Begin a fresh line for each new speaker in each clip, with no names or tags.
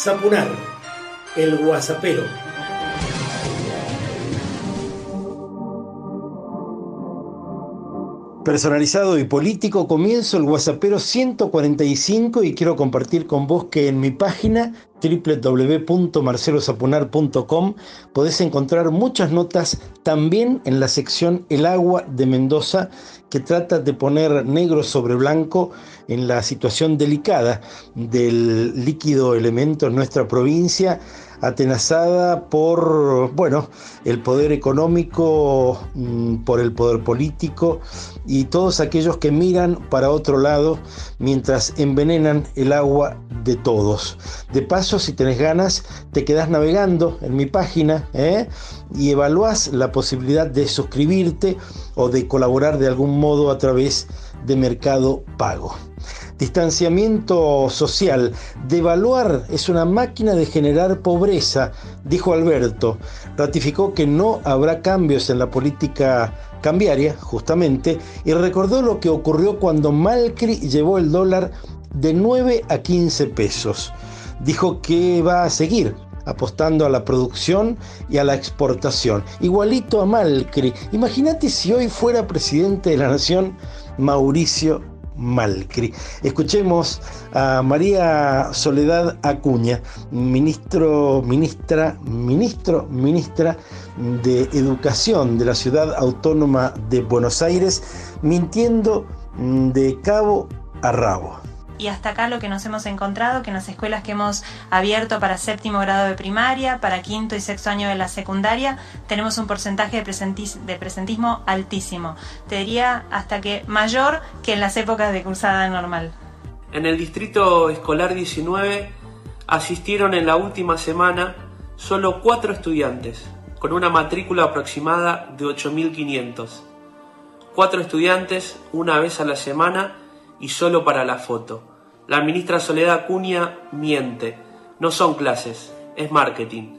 Zapunar, el guasapero. Personalizado y político, comienzo el WhatsAppero 145 y quiero compartir con vos que en mi página www.marcelosapunar.com podés encontrar muchas notas también en la sección El agua de Mendoza que trata de poner negro sobre blanco en la situación delicada del líquido elemento en nuestra provincia atenazada por, bueno, el poder económico, mm, por el poder político y todos aquellos que miran para otro lado mientras envenenan el agua de todos. De paso, si tenés ganas, te quedás navegando en mi página ¿eh? y evaluás la posibilidad de suscribirte o de colaborar de algún modo a través de Mercado Pago distanciamiento social. Devaluar es una máquina de generar pobreza, dijo Alberto. Ratificó que no habrá cambios en la política cambiaria, justamente, y recordó lo que ocurrió cuando Malcri llevó el dólar de 9 a 15 pesos. Dijo que va a seguir apostando a la producción y a la exportación. Igualito a Malcri. Imagínate si hoy fuera presidente de la nación Mauricio Malcri. Escuchemos a María Soledad Acuña, ministro, ministra, ministro, ministra de Educación de la Ciudad Autónoma de Buenos Aires, mintiendo de cabo a rabo
y hasta acá lo que nos hemos encontrado, que en las escuelas que hemos abierto para séptimo grado de primaria, para quinto y sexto año de la secundaria, tenemos un porcentaje de, presentismo altísimo. Te diría hasta que mayor que en las épocas de cursada normal.
En el distrito escolar 19 asistieron en la última semana solo cuatro estudiantes, con una matrícula aproximada de 8.500. Cuatro estudiantes una vez a la semana y solo para la foto. La ministra Soledad Acuña miente. No son clases, es marketing.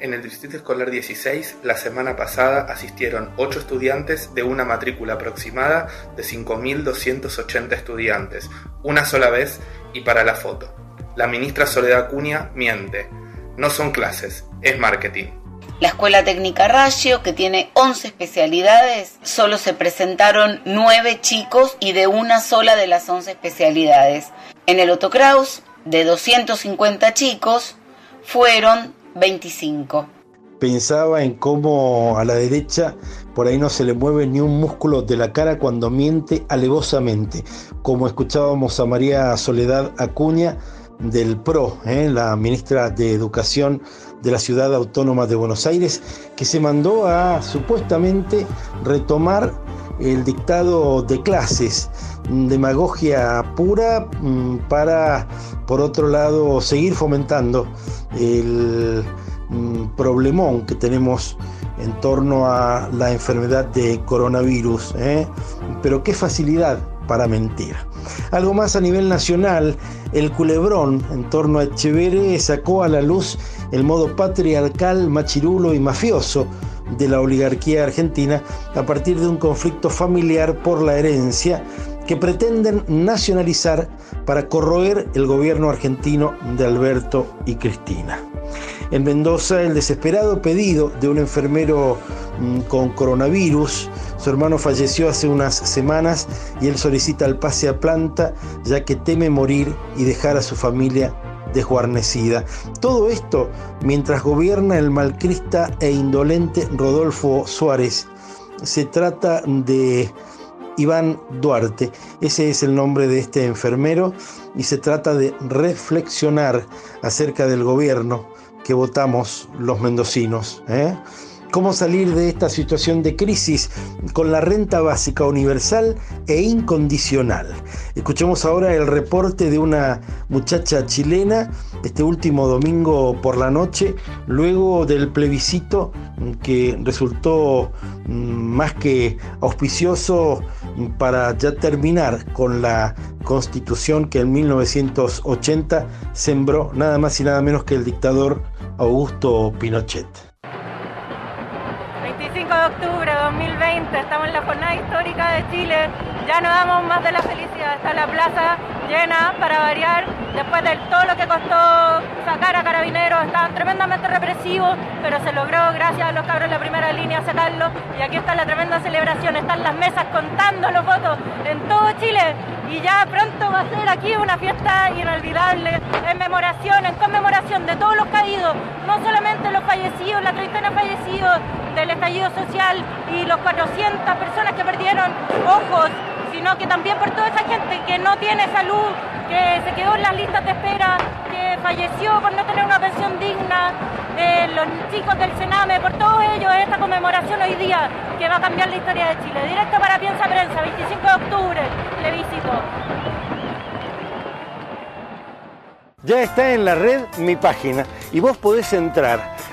En el Distrito Escolar 16, la semana pasada asistieron 8 estudiantes de una matrícula aproximada de 5.280 estudiantes, una sola vez y para la foto. La ministra Soledad Acuña miente. No son clases, es marketing.
La Escuela Técnica Ratio, que tiene 11 especialidades, solo se presentaron 9 chicos y de una sola de las 11 especialidades. En el Otto Kraus, de 250 chicos, fueron 25.
Pensaba en cómo a la derecha por ahí no se le mueve ni un músculo de la cara cuando miente alevosamente, como escuchábamos a María Soledad Acuña del PRO, ¿eh? la ministra de Educación de la Ciudad Autónoma de Buenos Aires, que se mandó a supuestamente retomar el dictado de clases, demagogia pura mm, para, por otro lado, seguir fomentando el mm, problemón que tenemos en torno a la enfermedad de coronavirus. ¿eh? Pero qué facilidad para mentir. Algo más a nivel nacional, el culebrón en torno a Echeverre sacó a la luz el modo patriarcal, machirulo y mafioso de la oligarquía argentina a partir de un conflicto familiar por la herencia que pretenden nacionalizar para corroer el gobierno argentino de Alberto y Cristina. En Mendoza, el desesperado pedido de un enfermero mm, con coronavirus, su hermano falleció hace unas semanas y él solicita el pase a planta ya que teme morir y dejar a su familia desguarnecida. Todo esto mientras gobierna el malcrista e indolente Rodolfo Suárez. Se trata de Iván Duarte, ese es el nombre de este enfermero, y se trata de reflexionar acerca del gobierno que votamos los mendocinos. ¿eh? Cómo salir de esta situación de crisis con la renta básica universal e incondicional. Escuchemos ahora el reporte de una muchacha chilena este último domingo por la noche, luego del plebiscito que resultó mm, más que auspicioso para ya terminar con la constitución que en 1980 sembró nada más y nada menos que el dictador Augusto Pinochet
octubre de 2020, estamos en la jornada histórica de Chile, ya no damos más de la felicidad, está la plaza llena para variar, después de todo lo que costó sacar a estaban tremendamente represivos, pero se logró gracias a los cabros de la primera línea sacarlo. Y aquí está la tremenda celebración, están las mesas contando los votos en todo Chile. Y ya pronto va a ser aquí una fiesta inolvidable en memoración, en conmemoración de todos los caídos, no solamente los fallecidos, la treintena fallecidos del estallido social y los 400 personas que perdieron ojos, sino que también por toda esa gente que no tiene salud, que se quedó en las listas de espera, que falleció por no tener una pensión digna, los chicos del Sename, por todos ellos, esta conmemoración hoy día que va a cambiar la historia de Chile. Directo para Piensa Prensa, 25 de octubre, le visito.
Ya está en la red mi página y vos podés entrar,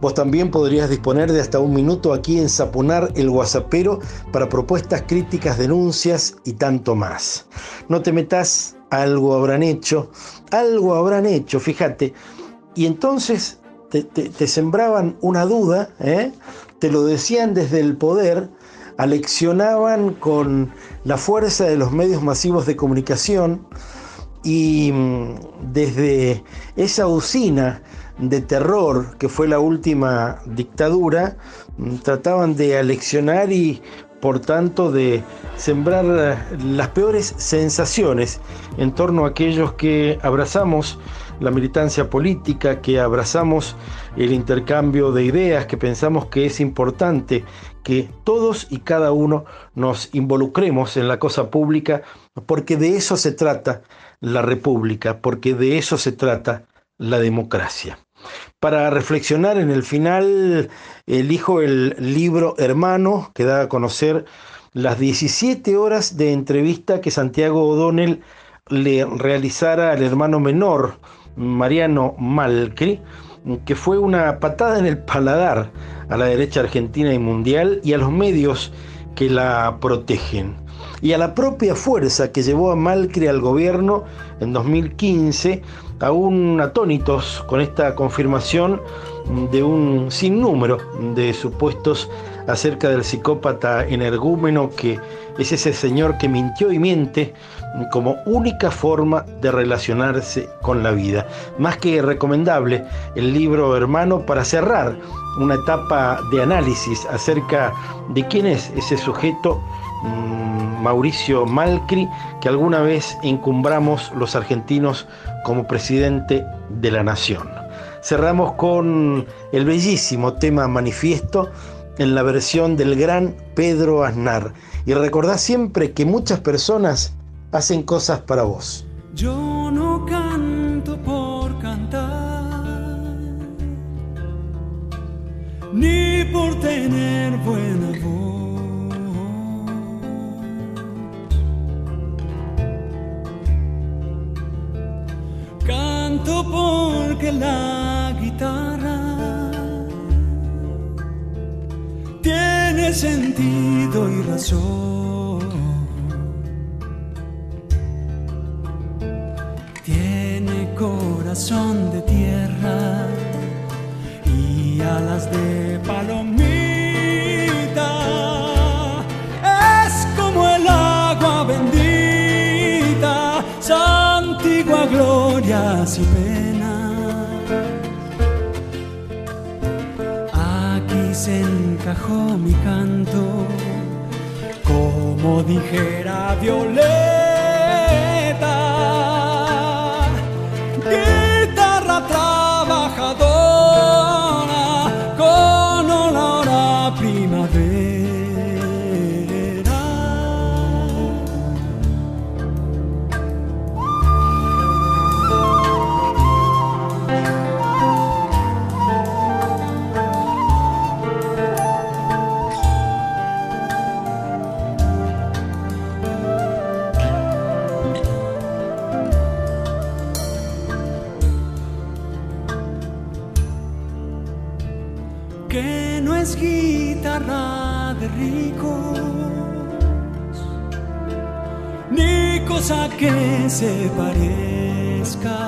Vos también podrías disponer de hasta un minuto aquí en Sapunar el Guasapero para propuestas críticas, denuncias y tanto más. No te metas, algo habrán hecho, algo habrán hecho, fíjate. Y entonces te, sembraban una duda, ¿eh? te lo decían desde el poder, aleccionaban con la fuerza de los medios masivos de comunicación, y mm, desde esa usina de terror que fue la última dictadura, mm, trataban de aleccionar y por tanto de sembrar las peores sensaciones en torno a aquellos que abrazamos la militancia política, que abrazamos el intercambio de ideas, que pensamos que es importante que todos y cada uno nos involucremos en la cosa pública, porque de eso se trata la república, porque de eso se trata la democracia. Para reflexionar en el final, elijo el libro Hermano, que da a conocer las 17 horas de entrevista que Santiago O'Donnell le realizara al hermano menor, Mariano Malcri, que fue una patada en el paladar a la derecha argentina y mundial y a los medios que la protegen. Y a la propia fuerza que llevó a Malcri al gobierno en 2015, aún atónitos con esta confirmación de un sinnúmero de supuestos acerca del psicópata energúmeno que es ese señor que mintió y miente como única forma de relacionarse con la vida. Más que recomendable el libro Hermano para cerrar una etapa de análisis acerca de quién es ese sujeto Mauricio Malcri que alguna vez encumbramos los argentinos como presidente de la nación. Cerramos con el bellísimo tema manifiesto en la versión del gran Pedro Aznar. Y recordá siempre que muchas personas hacen cosas para vos.
Yo no canto por cantar, ni por tener buena porque la guitarra tiene sentido y razón. corazón de tierra y alas de palomita. Es como el agua bendita, antigua glorias y mi canto, como dijera Violeta. Es guitarra de ricos, ni cosa que se parezca.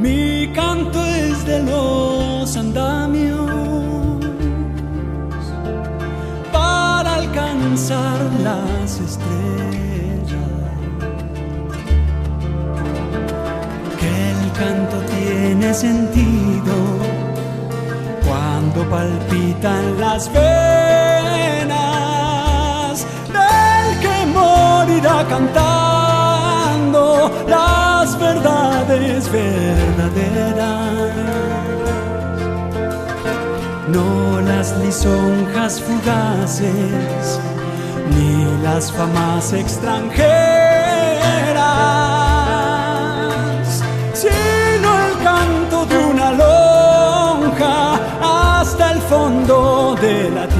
Mi canto es de los andamios para alcanzar las estrellas. Sentido cuando palpitan las venas del que morirá cantando las verdades verdaderas. No las lisonjas fugaces, ni las famas extranjeras, de la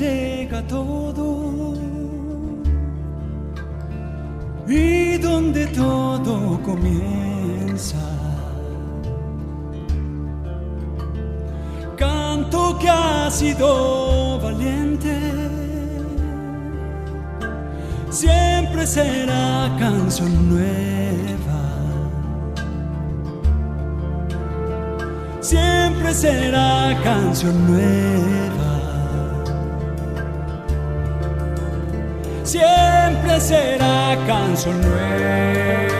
llega todo y donde todo comienza. Canto que ha sido valiente, siempre será canción nueva. siempre será canción nueva. Será canción nueva.